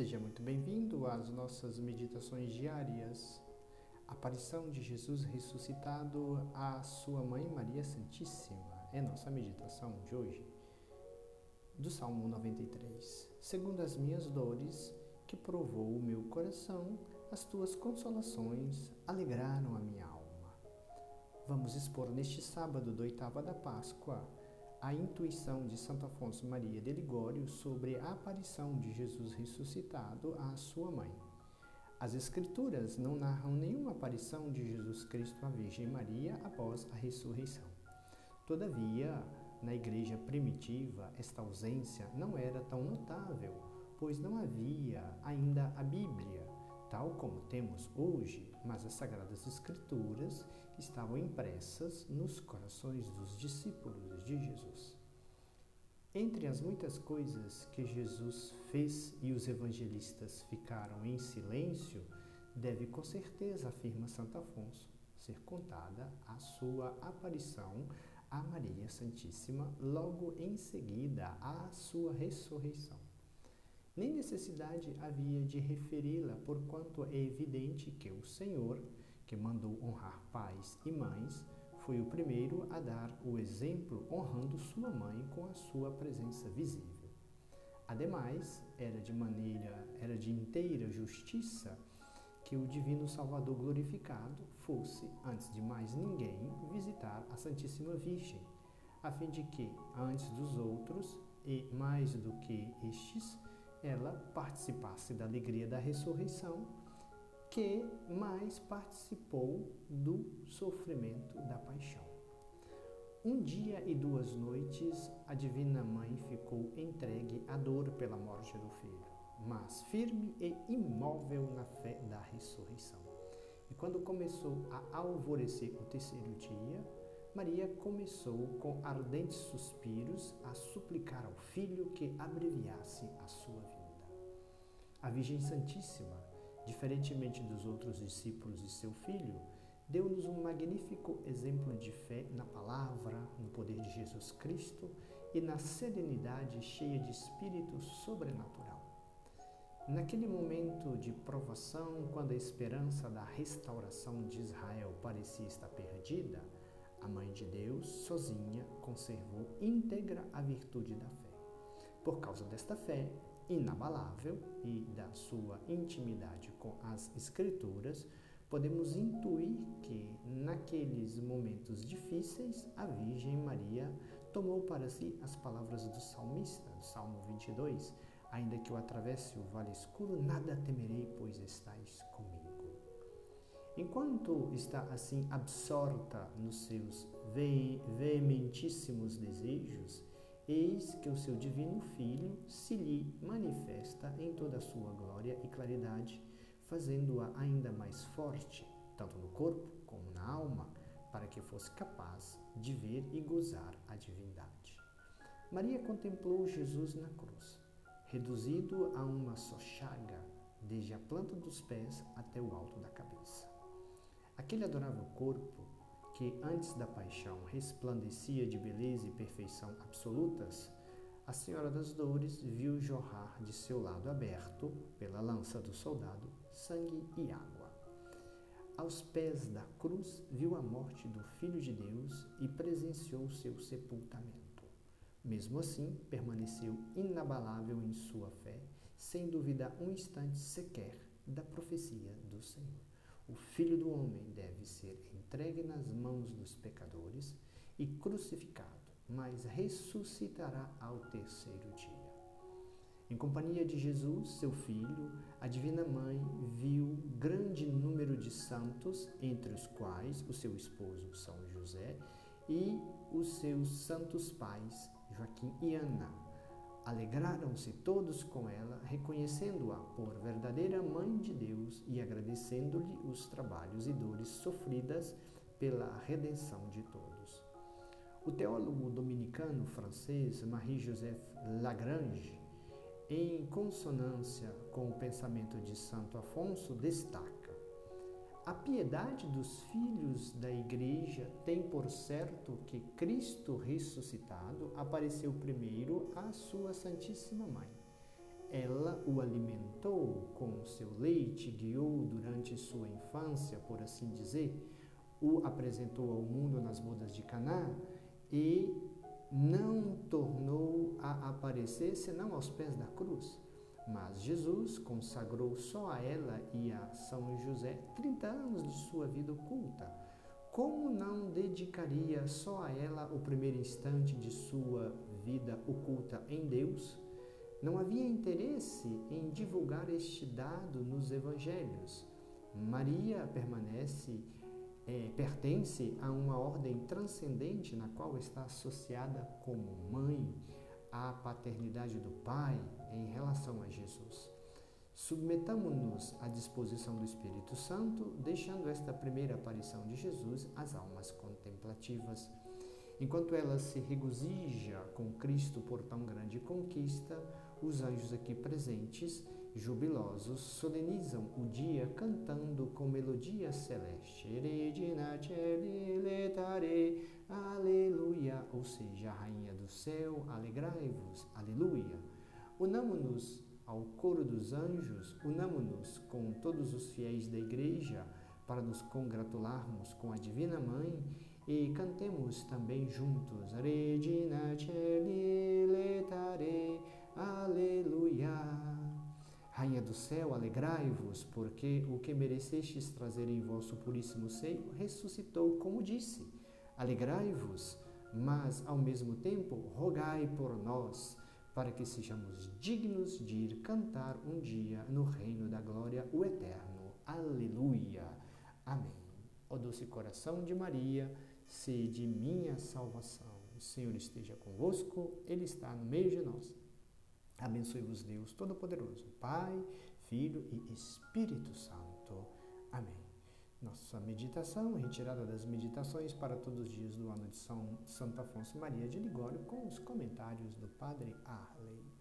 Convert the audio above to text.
Seja muito bem-vindo às nossas meditações diárias. Aparição de Jesus ressuscitado à sua mãe Maria Santíssima é nossa meditação de hoje. Do Salmo 93. Segundo as minhas dores, que provou o meu coração, as tuas consolações alegraram a minha alma. Vamos expor neste sábado do oitava da Páscoa a intuição de Santo Afonso Maria de Ligório sobre a aparição de Jesus ressuscitado à sua mãe. As Escrituras não narram nenhuma aparição de Jesus Cristo à Virgem Maria após a ressurreição. Todavia, na igreja primitiva, esta ausência não era tão notável, pois não havia ainda a Bíblia tal como temos hoje, mas as Sagradas Escrituras estavam impressas nos corações dos discípulos de Jesus. Entre as muitas coisas que Jesus fez e os evangelistas ficaram em silêncio, deve com certeza, afirma Santo Afonso, ser contada a sua aparição a Maria Santíssima logo em seguida à sua ressurreição. Nem necessidade havia de referi-la, porquanto é evidente que o Senhor, que mandou honrar pais e mães, foi o primeiro a dar o exemplo honrando sua mãe com a sua presença visível. Ademais, era de maneira, era de inteira justiça que o divino Salvador glorificado fosse, antes de mais ninguém, visitar a Santíssima Virgem, a fim de que, antes dos outros e mais do que estes, ela participasse da alegria da ressurreição, que mais participou do sofrimento da paixão. Um dia e duas noites a Divina Mãe ficou entregue à dor pela morte do filho, mas firme e imóvel na fé da ressurreição. E quando começou a alvorecer o terceiro dia, Maria começou com ardentes suspiros a suplicar ao filho que abreviasse a sua vida. A Virgem Santíssima, diferentemente dos outros discípulos de seu filho, deu-nos um magnífico exemplo de fé na palavra, no poder de Jesus Cristo e na serenidade cheia de espírito sobrenatural. Naquele momento de provação, quando a esperança da restauração de Israel parecia estar perdida, a Mãe de Deus, sozinha, conservou íntegra a virtude da fé. Por causa desta fé inabalável e da sua intimidade com as Escrituras, podemos intuir que, naqueles momentos difíceis, a Virgem Maria tomou para si as palavras do salmista, do Salmo 22, ainda que eu atravesse o vale escuro, nada temerei, pois estais comigo. Enquanto está assim absorta nos seus veementíssimos desejos, eis que o seu divino Filho se lhe manifesta em toda a sua glória e claridade, fazendo-a ainda mais forte, tanto no corpo como na alma, para que fosse capaz de ver e gozar a divindade. Maria contemplou Jesus na cruz, reduzido a uma só chaga, desde a planta dos pés até o alto da cabeça. Aquele adorável corpo, que antes da paixão resplandecia de beleza e perfeição absolutas, a Senhora das Dores viu jorrar de seu lado aberto, pela lança do soldado, sangue e água. Aos pés da cruz viu a morte do Filho de Deus e presenciou seu sepultamento. Mesmo assim, permaneceu inabalável em sua fé, sem duvidar um instante sequer da profecia do Senhor. O Filho do Homem deve ser entregue nas mãos dos pecadores e crucificado, mas ressuscitará ao terceiro dia. Em companhia de Jesus, seu filho, a Divina Mãe viu grande número de santos, entre os quais o seu esposo São José e os seus santos pais, Joaquim e Ana, Alegraram-se todos com ela, reconhecendo-a por verdadeira Mãe de Deus e agradecendo-lhe os trabalhos e dores sofridas pela redenção de todos. O teólogo dominicano francês Marie-Joseph Lagrange, em consonância com o pensamento de Santo Afonso, destaca: a piedade dos filhos da Igreja tem por certo que Cristo ressuscitado apareceu primeiro à sua Santíssima Mãe. Ela o alimentou com seu leite, guiou durante sua infância, por assim dizer, o apresentou ao mundo nas bodas de Caná e não tornou a aparecer senão aos pés da cruz. Mas Jesus consagrou só a ela e a São José 30 anos de sua vida oculta. Como não dedicaria só a ela o primeiro instante de sua vida oculta em Deus? Não havia interesse em divulgar este dado nos evangelhos. Maria permanece é, pertence a uma ordem transcendente na qual está associada como mãe à paternidade do Pai em relação a Jesus. Submetamos-nos à disposição do Espírito Santo, deixando esta primeira aparição de Jesus às almas contemplativas. Enquanto ela se regozija com Cristo por tão grande conquista, os anjos aqui presentes jubilosos, solenizam o dia cantando com melodia celeste. Aleluia, ou seja, a rainha do céu, alegrai-vos, aleluia. Unamo-nos ao coro dos anjos, unamo-nos com todos os fiéis da igreja para nos congratularmos com a Divina Mãe e cantemos também juntos. Regina letare, aleluia. Rainha do céu, alegrai-vos, porque o que merecestes trazer em vosso puríssimo seio ressuscitou, como disse. Alegrai-vos, mas ao mesmo tempo rogai por nós, para que sejamos dignos de ir cantar um dia no reino da glória o eterno. Aleluia. Amém. Ó doce coração de Maria, sede minha salvação. O Senhor esteja convosco, Ele está no meio de nós. Abençoe-vos Deus Todo-Poderoso, Pai, Filho e Espírito Santo. Amém. Nossa meditação, retirada das meditações para todos os dias do ano de São Santo Afonso Maria de Ligório, com os comentários do Padre Arley.